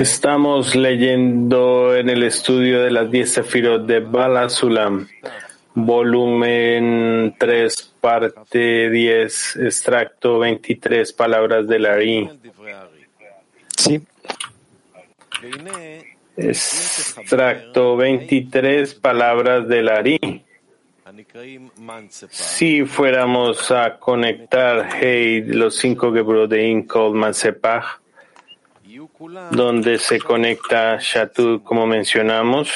Estamos leyendo en el estudio de las diez sefirot de Bala Sulam, volumen 3, parte 10, extracto 23, palabras del Ari. Sí. Extracto 23, palabras del Ari. Si fuéramos a conectar Hey, los cinco Gebrot de Inkol Mansepach, donde se conecta Shatud, como mencionamos,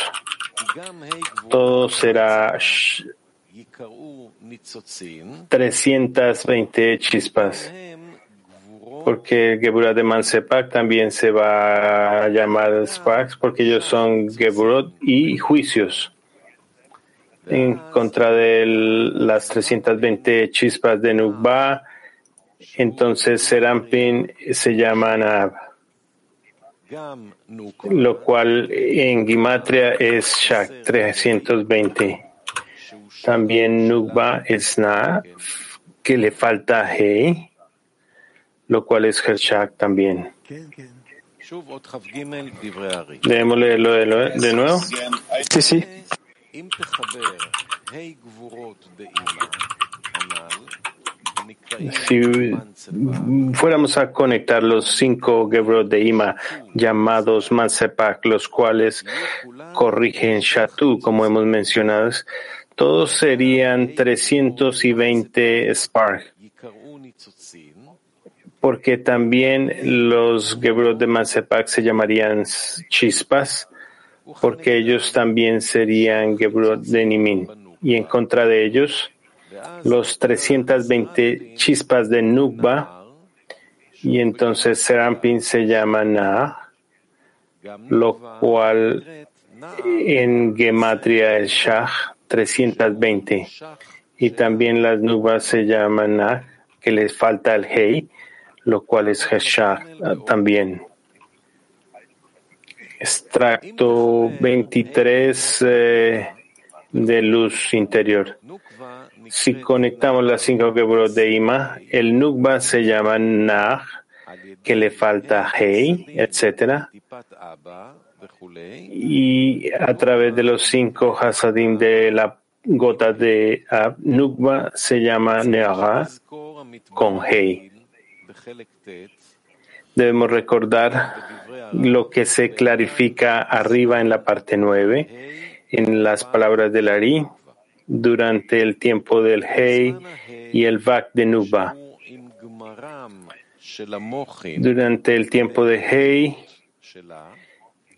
todo será 320 chispas, porque el Geburot de Mansepak también se va a llamar Spaks, porque ellos son Geburot y juicios en contra de las 320 chispas de Nukba, entonces Serampin se llama Nab, lo cual en Gimatria es Shak 320. También Nukba es Na, que le falta Hei, lo cual es Hershak también. ¿Debemos leerlo de nuevo? Sí, sí. Si fuéramos a conectar los cinco Gebrot de Ima llamados Mansepak, los cuales corrigen Shatu, como hemos mencionado, todos serían 320 Spark. Porque también los Gebrot de Mansepak se llamarían chispas porque ellos también serían Gebrot de Nimin. Y en contra de ellos, los 320 chispas de Nukba, y entonces Serampin se llama Na, lo cual en Gematria es Shah 320. Y también las Nukbas se llaman Na, que les falta el Hei, lo cual es Shah también extracto 23 eh, de luz interior. Si conectamos las cinco Gebrot de Ima, el Nukba se llama Nah, que le falta Hei, etc. Y a través de los cinco Hasadim de la gota de Ab, Nukba se llama Neara con Hei. Debemos recordar lo que se clarifica arriba en la parte 9, en las palabras del Ari, durante el tiempo del Hei y el Vak de Nuba. Durante el tiempo de Hei,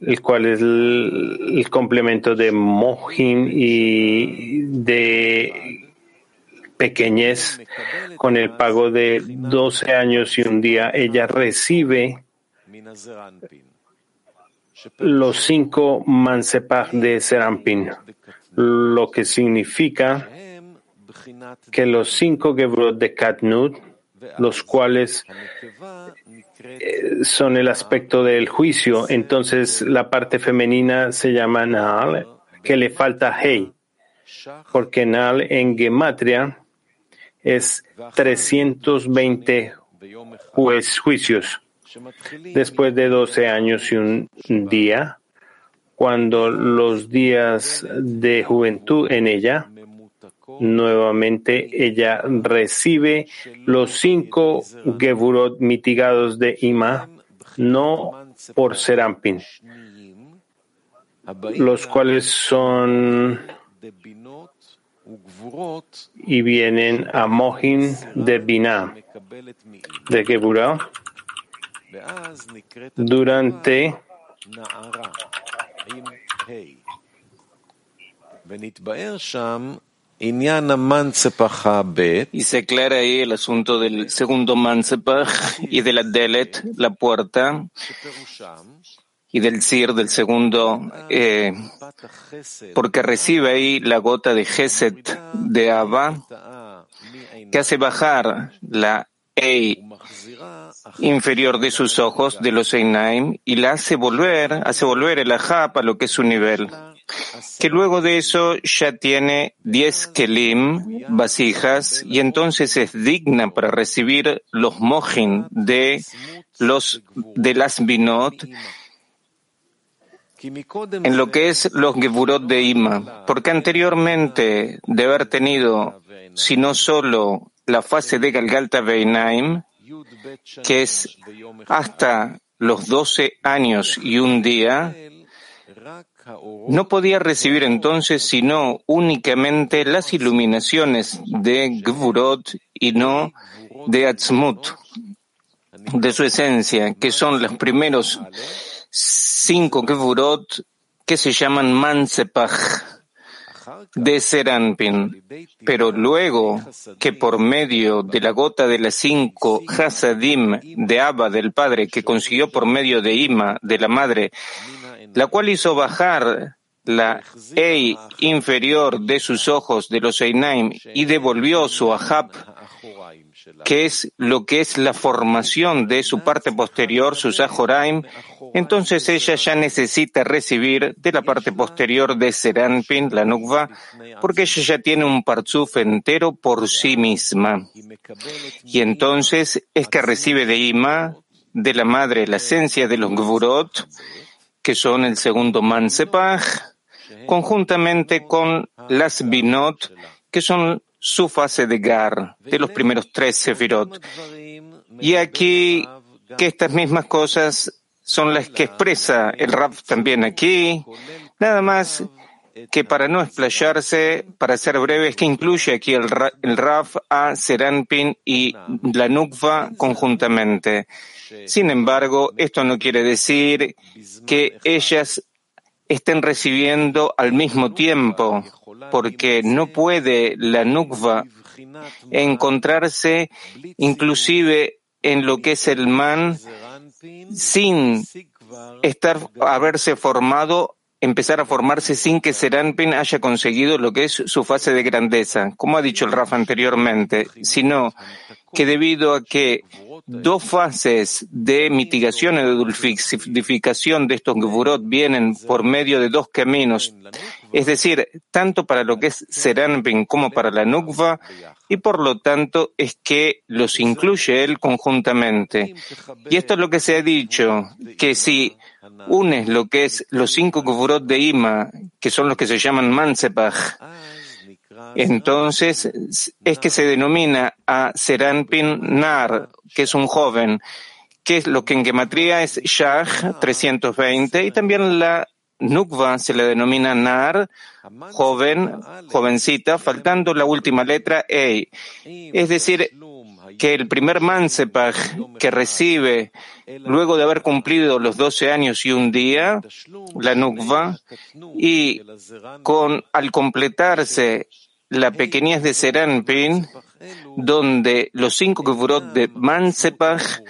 el cual es el, complemento de Mohin y de pequeñez, con el pago de 12 años y un día, ella recibe los cinco Mansepach de Serampin, lo que significa que los cinco Gebrot de Katnut, los cuales eh, son el aspecto del juicio, entonces la parte femenina se llama Naal, que le falta Hei, porque Naal en Gematria es 320 juicios después de 12 años y un día, cuando los días de juventud en ella, nuevamente ella recibe los cinco Geburot mitigados de Ima, no por Serampin, los cuales son y vienen a Mohin de Binah, de Geburah durante y se aclara ahí el asunto del segundo Mansepach y de la Delet, la puerta, y del Sir del segundo, eh, porque recibe ahí la gota de Geset de Abba, que hace bajar la Ei inferior de sus ojos, de los Einaim, y la hace volver, hace volver el Ajap a lo que es su nivel. que luego de eso ya tiene 10 kelim, vasijas, y entonces es digna para recibir los mojin de los de las binot en lo que es los Geburot de Ima, porque anteriormente de haber tenido, si no solo la fase de Galgalta Beinaim, que es hasta los 12 años y un día, no podía recibir entonces sino únicamente las iluminaciones de Gvurot y no de Atzmut, de su esencia, que son los primeros cinco Gevurot que se llaman Mansepach de Seranpin, pero luego que por medio de la gota de las cinco Hasadim de Abba del padre que consiguió por medio de Ima de la madre, la cual hizo bajar la Ei inferior de sus ojos de los Einaim y devolvió su Ahab que es lo que es la formación de su parte posterior, su Zahoraim, entonces ella ya necesita recibir de la parte posterior de Seranpin, la Nukva, porque ella ya tiene un Partzuf entero por sí misma. Y entonces es que recibe de Ima, de la madre, la esencia de los Gvurot, que son el segundo Mansepach, conjuntamente con las Binot, que son su fase de Gar, de los primeros tres Sefirot. Y aquí que estas mismas cosas son las que expresa el Raf también aquí, nada más que para no explayarse, para ser breve, es que incluye aquí el, el Raf a Seranpin y la Nukva conjuntamente. Sin embargo, esto no quiere decir que ellas estén recibiendo al mismo tiempo, porque no puede la nukva encontrarse inclusive en lo que es el man sin estar, haberse formado, empezar a formarse sin que Seranpin haya conseguido lo que es su fase de grandeza, como ha dicho el Rafa anteriormente, sino que debido a que dos fases de mitigación y de dulcificación de estos gevurot vienen por medio de dos caminos, es decir, tanto para lo que es Seranpin como para la Nukva, y por lo tanto es que los incluye él conjuntamente. Y esto es lo que se ha dicho, que si unes lo que es los cinco gevurot de Ima, que son los que se llaman Mansepach, entonces es que se denomina a Seranpin Nar, que es un joven, que es lo que en gematría es Shah 320, y también la Nukva se le denomina Nar, joven, jovencita, faltando la última letra Ei. Es decir, que el primer Mansepach que recibe luego de haber cumplido los 12 años y un día, la Nukva, y con, al completarse la pequeñez de Seranpin, donde los cinco Gevurot de Mansepach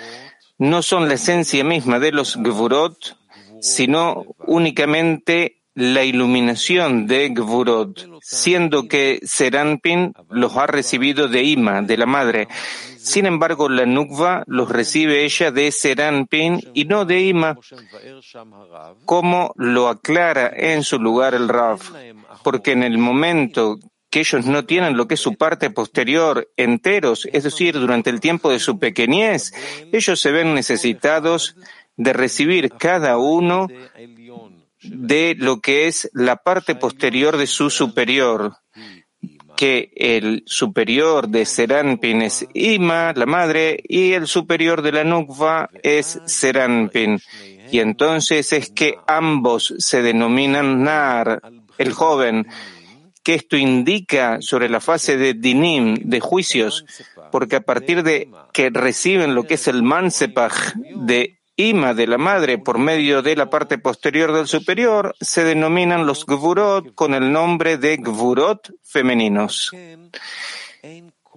no son la esencia misma de los Gevurot, sino únicamente la iluminación de Gvurot, siendo que Seranpin los ha recibido de Ima, de la madre. Sin embargo, la Nukva los recibe ella de Seranpin y no de Ima, como lo aclara en su lugar el Raf, porque en el momento que ellos no tienen lo que es su parte posterior enteros, es decir, durante el tiempo de su pequeñez, ellos se ven necesitados de recibir cada uno de lo que es la parte posterior de su superior, que el superior de Seranpin es Ima, la madre, y el superior de la Nukva es Seranpin. Y entonces es que ambos se denominan Nar, el joven, que esto indica sobre la fase de dinim, de juicios, porque a partir de que reciben lo que es el mansepach de Ima de la madre por medio de la parte posterior del superior se denominan los gvurot con el nombre de gvurot femeninos.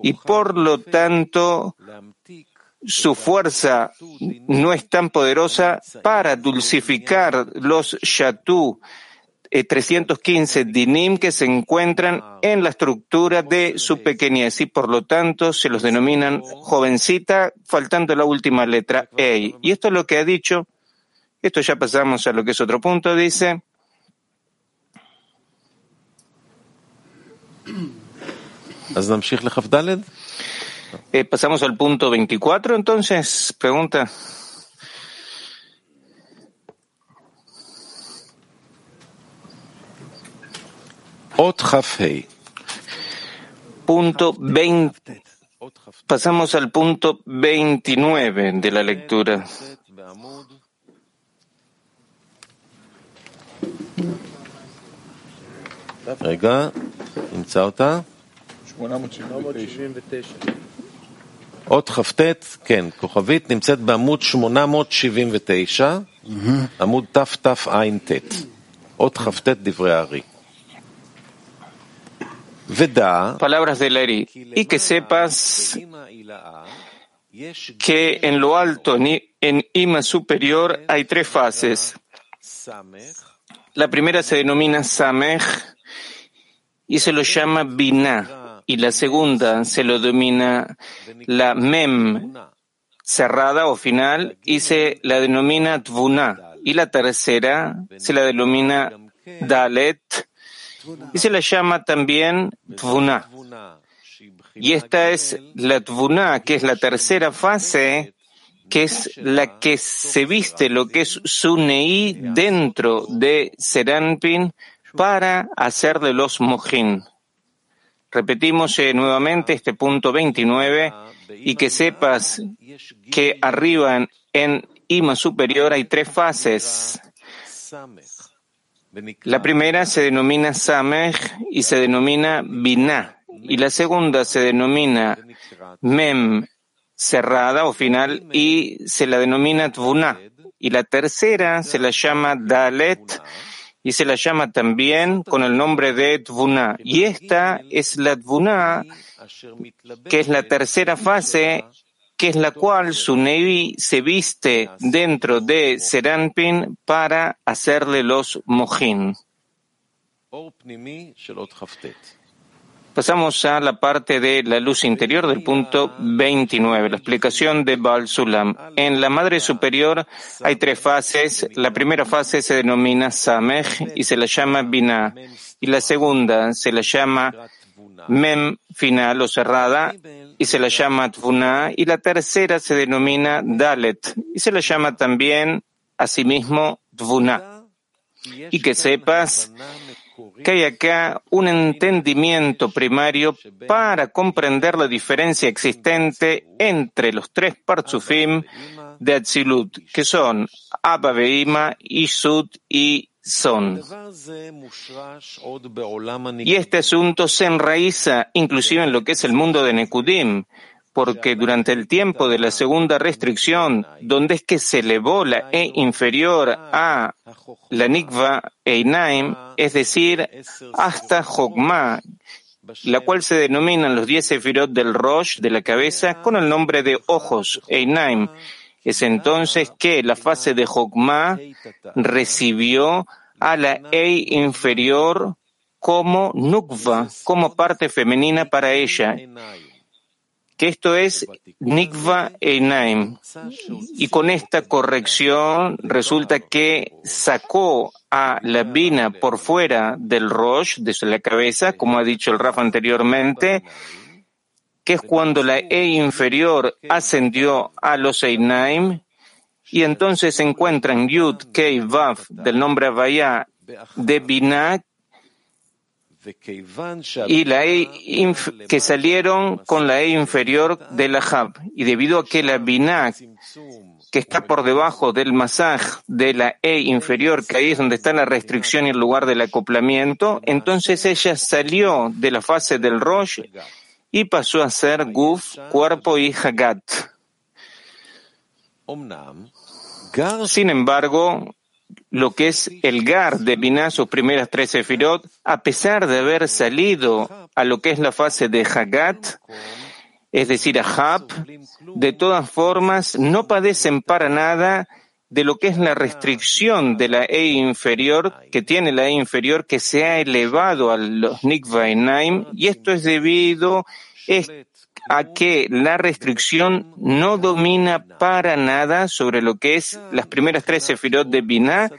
Y por lo tanto, su fuerza no es tan poderosa para dulcificar los shatu eh, 315 dinim que se encuentran en la estructura de su pequeñez y por lo tanto se los denominan jovencita, faltando la última letra E. Y esto es lo que ha dicho, esto ya pasamos a lo que es otro punto, dice. Eh, pasamos al punto 24 entonces, pregunta. Punto 20. Pasamos al punto 29 de la lectura. רגע, נמצא אותה? אות כ"ט, כן, כוכבית נמצאת בעמוד 879, עמוד תתע"ט, אות כ"ט דברי הארי. Palabras de Leri. Y que sepas que en lo alto, en Ima superior, hay tres fases. La primera se denomina Samech y se lo llama Binah. Y la segunda se lo denomina la Mem cerrada o final y se la denomina Tvuna. Y la tercera se la denomina Dalet y se la llama también Tvuna. Y esta es la Tvuna, que es la tercera fase, que es la que se viste lo que es Sunei dentro de Seranpin para hacer de los Mojin. Repetimos eh, nuevamente este punto 29 y que sepas que arriba en Ima superior hay tres fases. La primera se denomina Samech y se denomina Binah, y la segunda se denomina Mem cerrada o final y se la denomina Tvuna, y la tercera se la llama Dalet y se la llama también con el nombre de Tvuna. Y esta es la Tvuna, que es la tercera fase que es la cual su Nevi se viste dentro de Seranpin para hacerle los mojin. Pasamos a la parte de la luz interior del punto 29, la explicación de Baal Sulam. En la madre superior hay tres fases. La primera fase se denomina Samech y se la llama Binah. Y la segunda se la llama Mem final o cerrada y se la llama Tvuna, y la tercera se denomina Dalet y se la llama también asimismo Tvuna. Y que sepas que hay acá un entendimiento primario para comprender la diferencia existente entre los tres Partsufim de Atzilut, que son Abba Isud y son. Y este asunto se enraiza inclusive en lo que es el mundo de Nekudim, porque durante el tiempo de la segunda restricción, donde es que se elevó la E inferior a la Nikva Einaim, es decir, hasta Jogma, la cual se denominan los diez sefirot del Rosh de la cabeza con el nombre de ojos, Einaim. Es entonces que la fase de Jogma recibió a la E inferior como Nukva, como parte femenina para ella, que esto es Nikva Einaim. Y con esta corrección resulta que sacó a la Bina por fuera del Rosh, de la cabeza, como ha dicho el Rafa anteriormente, que es cuando la E inferior ascendió a los Einaim, y entonces se encuentran Yud, Kei, Vav del nombre Avaya de Binah y la E que salieron con la E inferior de la Hab. Y debido a que la Binah que está por debajo del masaj de la E inferior, que ahí es donde está la restricción y el lugar del acoplamiento, entonces ella salió de la fase del Rosh y pasó a ser Guf, cuerpo y Hagat. Sin embargo, lo que es el Gar de Binah, sus primeras tres sefirot, a pesar de haber salido a lo que es la fase de Hagat, es decir, a Hab, de todas formas no padecen para nada de lo que es la restricción de la E inferior, que tiene la E inferior, que se ha elevado a los Nikvainaim, y esto es debido a que la restricción no domina para nada sobre lo que es las primeras tres sefirot de Binah,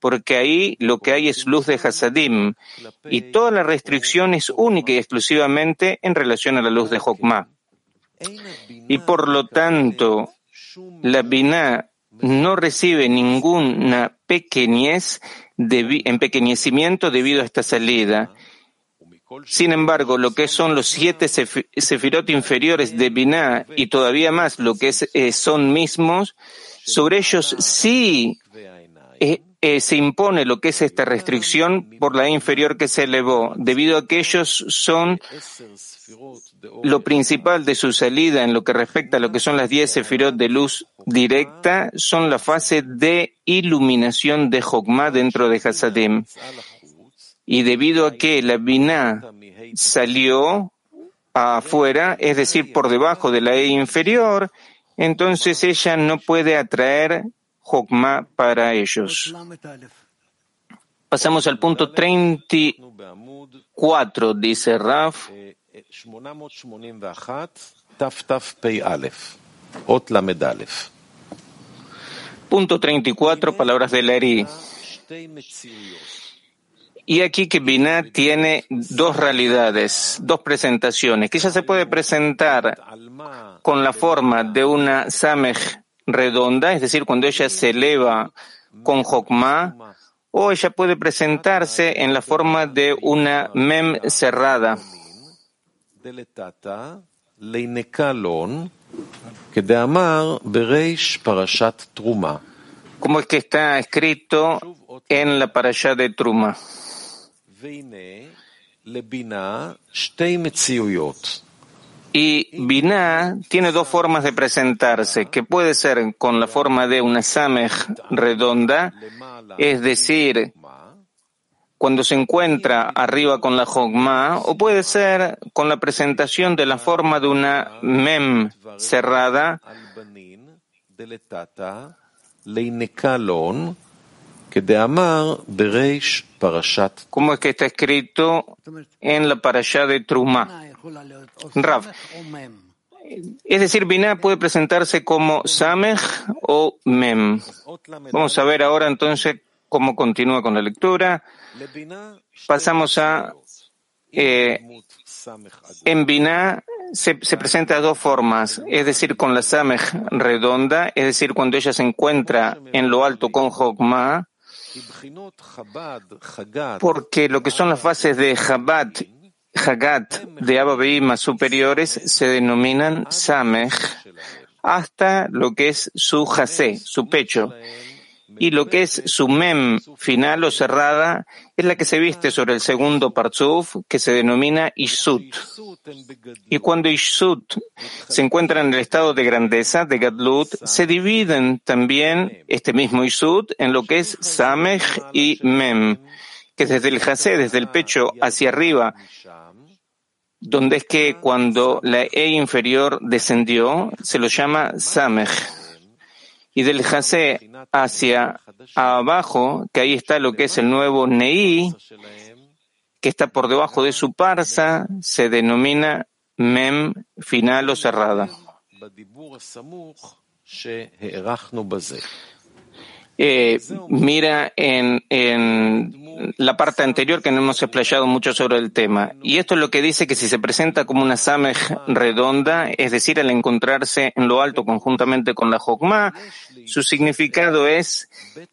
porque ahí lo que hay es luz de Hasadim, y toda la restricción es única y exclusivamente en relación a la luz de Jokmah. Y por lo tanto, la Binah no recibe ninguna pequeñez de, empequeñecimiento debido a esta salida. Sin embargo, lo que son los siete sefirot inferiores de Binah y todavía más lo que eh, son mismos, sobre ellos sí eh, eh, se impone lo que es esta restricción por la inferior que se elevó, debido a que ellos son lo principal de su salida en lo que respecta a lo que son las diez sefirot de luz directa, son la fase de iluminación de Jokmah dentro de Hasadim. Y debido a que la Binah salió afuera, es decir, por debajo de la E inferior, entonces ella no puede atraer Jokma para ellos. Pasamos al punto 34, dice Raf. Punto 34, palabras de Eri. Y aquí que Binah tiene dos realidades, dos presentaciones, que ya se puede presentar con la forma de una Samech redonda, es decir, cuando ella se eleva con Jokma, o ella puede presentarse en la forma de una mem cerrada. Como es que está escrito en la parasha de Truma. Y Binah tiene dos formas de presentarse, que puede ser con la forma de una samej redonda, es decir, cuando se encuentra arriba con la Jogma, o puede ser con la presentación de la forma de una mem cerrada, como es que está escrito en la parasha de Truma. Rav. Es decir, Binah puede presentarse como Samej o Mem. Vamos a ver ahora entonces cómo continúa con la lectura. Pasamos a eh, en Binah se, se, presenta de dos formas, es decir, con la Samej redonda, es decir, cuando ella se encuentra en lo alto con Jokma, porque lo que son las fases de Chabad Hagat de Abba superiores se denominan Samech hasta lo que es su Jase, su pecho. Y lo que es su mem final o cerrada es la que se viste sobre el segundo parzuf, que se denomina Ishut. Y cuando Ishut se encuentra en el estado de grandeza, de Gadlut, se dividen también este mismo Ishut en lo que es Samech y Mem, que desde el Jase, desde el pecho hacia arriba, donde es que cuando la E inferior descendió, se lo llama Samech. Y del Jase hacia abajo, que ahí está lo que es el nuevo Nei, que está por debajo de su parsa, se denomina Mem final o cerrada. Eh, mira en, en, la parte anterior que no hemos explayado mucho sobre el tema. Y esto es lo que dice que si se presenta como una samej redonda, es decir, al encontrarse en lo alto conjuntamente con la jokma, su significado es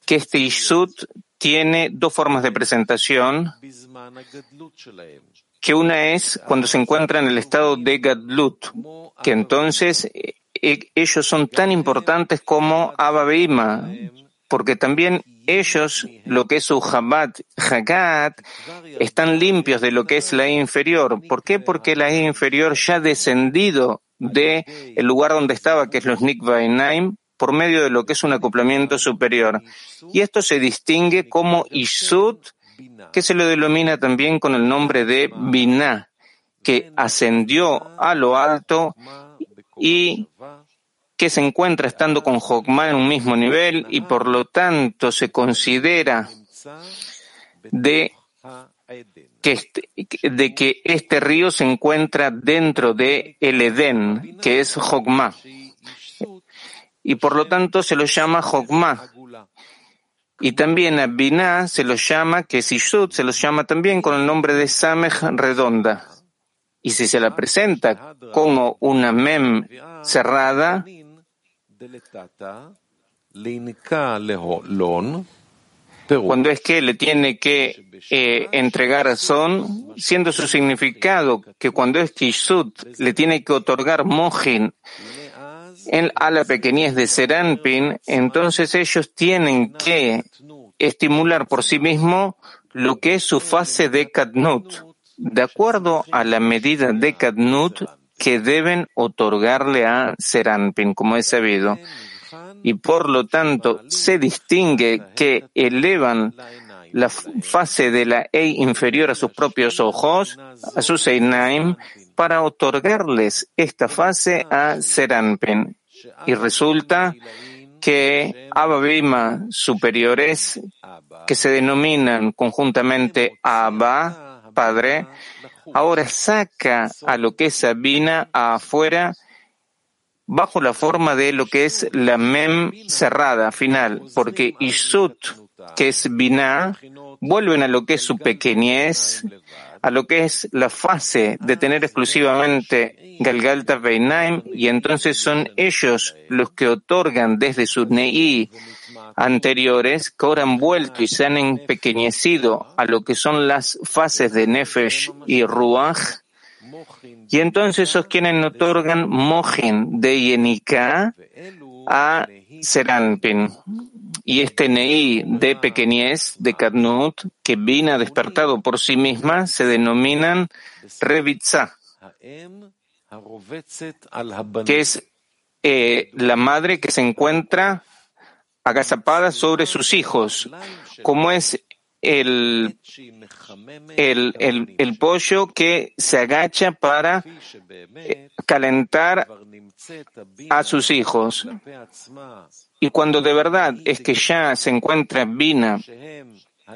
que este ishut tiene dos formas de presentación, que una es cuando se encuentra en el estado de gadlut, que entonces eh, ellos son tan importantes como Abba porque también ellos, lo que es su Jabat, Hagat, están limpios de lo que es la inferior. ¿Por qué? Porque la inferior ya ha descendido de el lugar donde estaba, que es los Nikvainaim, por medio de lo que es un acoplamiento superior. Y esto se distingue como Isud, que se lo denomina también con el nombre de Binah, que ascendió a lo alto y que se encuentra estando con Jokma en un mismo nivel y por lo tanto se considera de que este, este río se encuentra dentro de el Edén, que es Jokma. Y por lo tanto se lo llama Jokma. Y también a Binah se lo llama, que es Ishut, se lo llama también con el nombre de Samech redonda. Y si se la presenta como una mem cerrada, cuando es que le tiene que eh, entregar son, siendo su significado que cuando es Kishut le tiene que otorgar Mohin en, a la pequeñez de Seranpin, entonces ellos tienen que estimular por sí mismos lo que es su fase de Kadnut, de acuerdo a la medida de Kadnut que deben otorgarle a Seranpin, como es sabido y por lo tanto se distingue que elevan la fase de la E inferior a sus propios ojos, a sus Einaim, para otorgarles esta fase a Seranpen. Y resulta que Abba superiores, que se denominan conjuntamente Abba, Padre, ahora saca a lo que es Sabina afuera bajo la forma de lo que es la mem cerrada final, porque Isut, que es Binah, vuelven a lo que es su pequeñez, a lo que es la fase de tener exclusivamente Galgalta Beinaim, y entonces son ellos los que otorgan desde sus Nei anteriores, que ahora han vuelto y se han empequeñecido a lo que son las fases de Nefesh y Ruach, y entonces esos quienes otorgan mojen de Yenika a Seranpin. Y este Nei de pequeñez, de Kadnut, que vino despertado por sí misma, se denominan Revitza, que es eh, la madre que se encuentra agazapada sobre sus hijos, como es el, el, el, el, pollo que se agacha para eh, calentar a sus hijos. Y cuando de verdad es que ya se encuentra Bina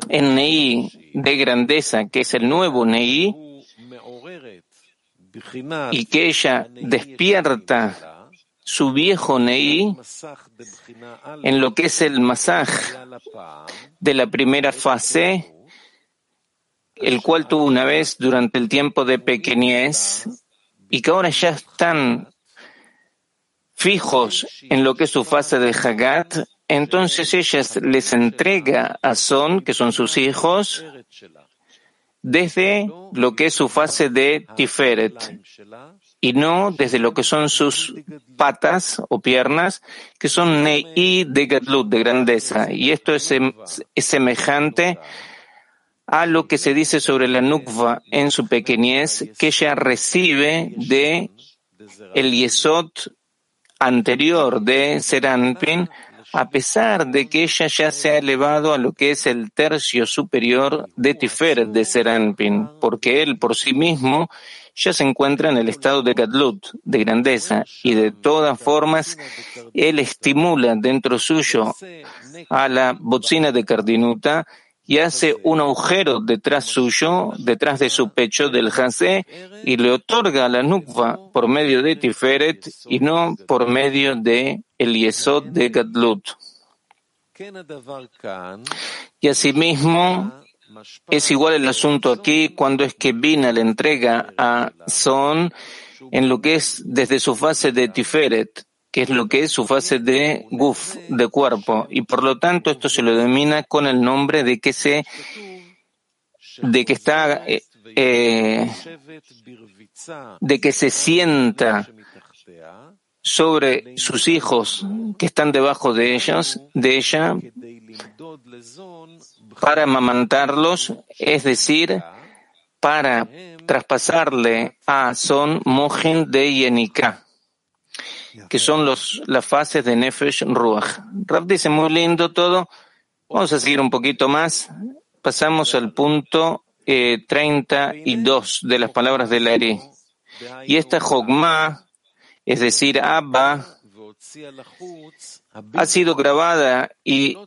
en Nei de grandeza, que es el nuevo Nei, y que ella despierta su viejo Nei en lo que es el masaj de la primera fase, el cual tuvo una vez durante el tiempo de pequeñez y que ahora ya están fijos en lo que es su fase de Hagat, entonces ella les entrega a Son, que son sus hijos, desde lo que es su fase de Tiferet y no desde lo que son sus patas o piernas, que son Nei de Gadlut, de grandeza. Y esto es, semejante a lo que se dice sobre la Nukva en su pequeñez, que ella recibe de el Yesod anterior de Seranpin, a pesar de que ella ya se ha elevado a lo que es el tercio superior de Tiferet de Seranpin, porque él por sí mismo ya se encuentra en el estado de Gadlut, de grandeza, y de todas formas él estimula dentro suyo a la bocina de Cardinuta y hace un agujero detrás suyo, detrás de su pecho del Jase, y le otorga la Nukva por medio de Tiferet y no por medio de el Yesod de Gadlut. Y asimismo, es igual el asunto aquí cuando es que Bina le entrega a Son en lo que es desde su fase de Tiferet, que es lo que es su fase de Guf, de cuerpo, y por lo tanto esto se lo denomina con el nombre de que se, de que está, eh, eh, de que se sienta sobre sus hijos que están debajo de ellos, de ella, para amamantarlos, es decir, para traspasarle a Son Mojen de Yenika, que son los, las fases de Nefesh Ruach. Rab dice muy lindo todo. Vamos a seguir un poquito más. Pasamos al punto eh, 32 de las palabras de la Y esta Jogma, es decir, Abba, ha sido grabada y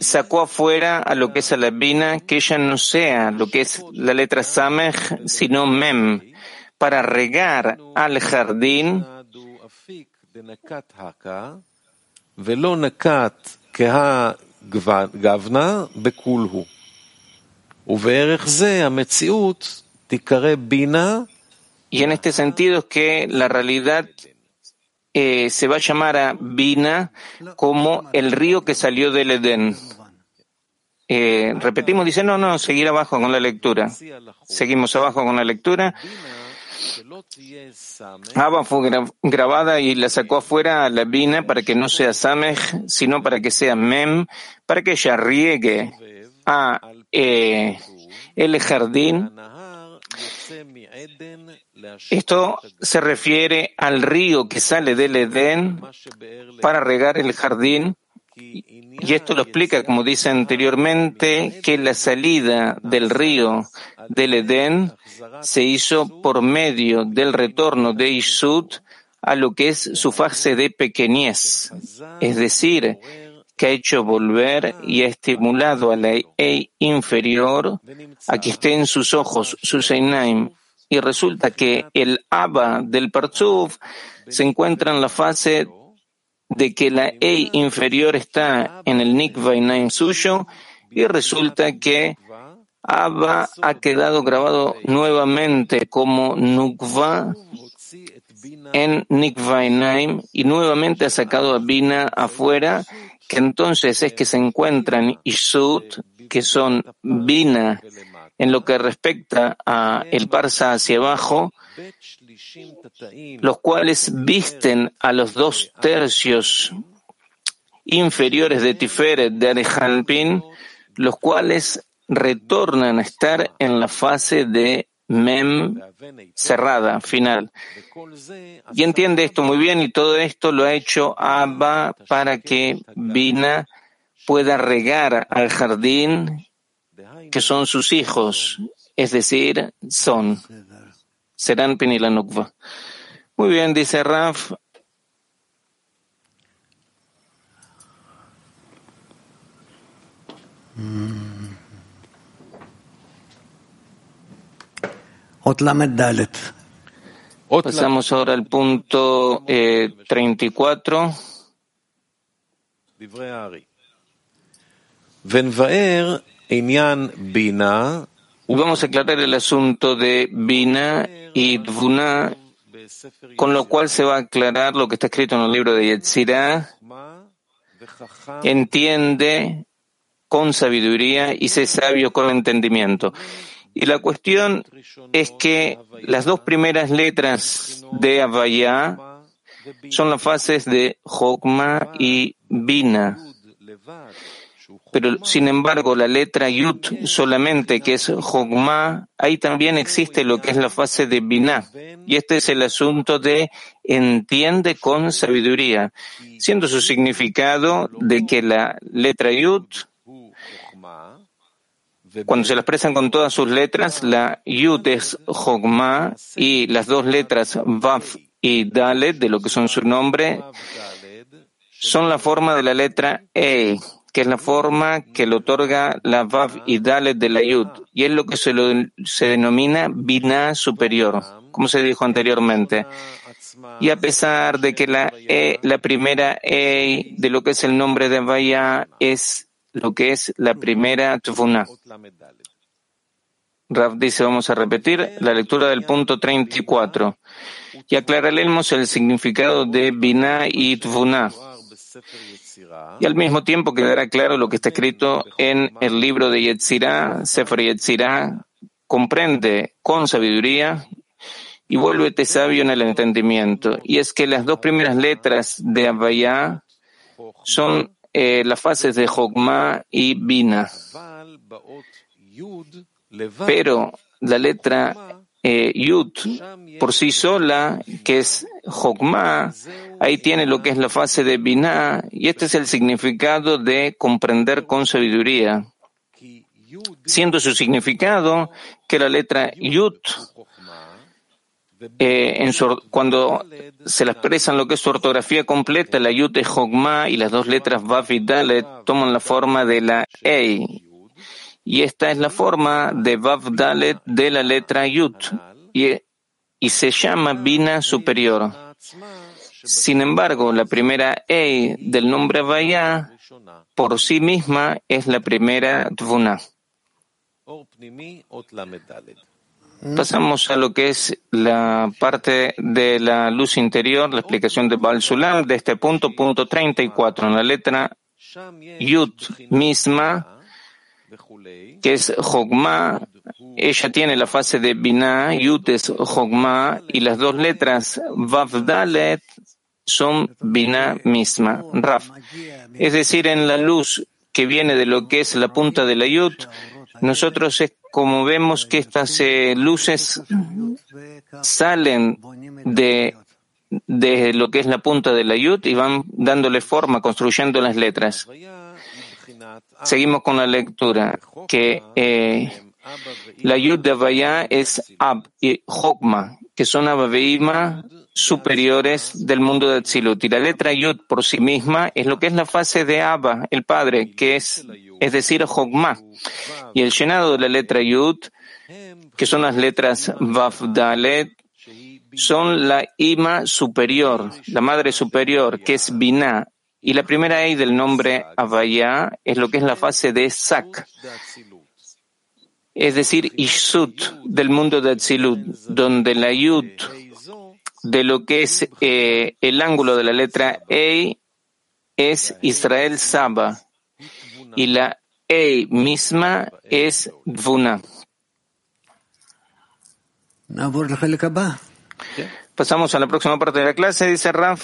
sacó afuera a lo que es la Bina, que ella no sea lo que es la letra Samech, sino Mem, para regar al jardín Y en este sentido es que la realidad eh, se va a llamar a Bina como el río que salió del Edén. Eh, repetimos, dice, no, no, seguir abajo con la lectura. Seguimos abajo con la lectura. Abba fue grabada y la sacó afuera a la vina para que no sea Samej, sino para que sea Mem, para que ella riegue a el jardín. Esto se refiere al río que sale del Edén para regar el jardín y esto lo explica, como dice anteriormente, que la salida del río del Edén se hizo por medio del retorno de Isud a lo que es su fase de pequeñez. Es decir, que ha hecho volver y ha estimulado a la E inferior a que esté en sus ojos, su Seinaim. Y resulta que el Abba del Parzuf se encuentra en la fase de que la E inferior está en el Nikva y Naim suyo, y resulta que Abba ha quedado grabado nuevamente como Nukva en Nikvainaim y nuevamente ha sacado a Bina afuera, que entonces es que se encuentran Ishut, que son Bina, en lo que respecta a el Parsa hacia abajo, los cuales visten a los dos tercios inferiores de Tiferet de Arejalpin, los cuales retornan a estar en la fase de Mem cerrada, final. Y entiende esto muy bien y todo esto lo ha hecho Abba para que Bina pueda regar al jardín que son sus hijos, es decir, son serán Penilonukva. Muy bien, dice Raf. Pasamos ahora al punto eh, treinta eh, 34. Venvaer, Inyan Bina, Vamos a aclarar el asunto de Bina y Dvuna, con lo cual se va a aclarar lo que está escrito en el libro de Yetzirah. Entiende con sabiduría y sé sabio con entendimiento. Y la cuestión es que las dos primeras letras de Avaya son las fases de Jokma y Bina. Pero sin embargo, la letra Yud solamente, que es Jogma, ahí también existe lo que es la fase de Binah. Y este es el asunto de entiende con sabiduría, siendo su significado de que la letra Yud, cuando se la expresan con todas sus letras, la Yud es Jogma y las dos letras Vav y Dalet, de lo que son su nombre, son la forma de la letra E que es la forma que le otorga la Vav y Dalet de la Yud, y es lo que se, lo, se denomina Binah superior, como se dijo anteriormente. Y a pesar de que la, e, la primera E de lo que es el nombre de Vaya es lo que es la primera Tufuna. Raf dice, vamos a repetir la lectura del punto 34 y aclararemos el significado de Binah y Tfuna y al mismo tiempo quedará claro lo que está escrito en el libro de Yetzirah, Sefer Yetzirah, comprende con sabiduría y vuélvete sabio en el entendimiento. Y es que las dos primeras letras de Abayá son eh, las fases de Jokma y Bina. Pero la letra eh, Yud por sí sola, que es Jokma, ahí tiene lo que es la fase de Binah, y este es el significado de comprender con sabiduría, siendo su significado que la letra Yud, eh, cuando se la expresan lo que es su ortografía completa, la Yud es Jokma y las dos letras Vav y Dalet toman la forma de la Ei, y esta es la forma de Vav Dalet de la letra Yud y, se llama Bina superior. Sin embargo, la primera E del nombre Vaya por sí misma es la primera Tvuna. Pasamos a lo que es la parte de la luz interior, la explicación de Baal Sulam, de este punto, punto 34, en la letra Yud misma que es Jogma, ella tiene la fase de Binah, Yud es Jogma, y las dos letras Vav Dalet son Binah misma, Raf. Es decir, en la luz que viene de lo que es la punta de la Yud, nosotros es como vemos que estas eh, luces salen de, de lo que es la punta de la Yud y van dándole forma, construyendo las letras. Seguimos con la lectura, que eh, la Yud de Vaya es Ab y Jokma, que son Abaveima superiores del mundo de Tzilut. Y la letra Yud por sí misma es lo que es la fase de Abba, el Padre, que es, es decir, Jokma. Y el llenado de la letra Yud, que son las letras Vav Dalet, son la Ima superior, la Madre superior, que es Binah, y la primera E del nombre Avaya es lo que es la fase de Sak, es decir, Ishsut del mundo de Atzilut, donde la Yud de lo que es eh, el ángulo de la letra E es Israel Saba. Y la E misma es Dvuna. Pasamos a la próxima parte de la clase, dice Raf.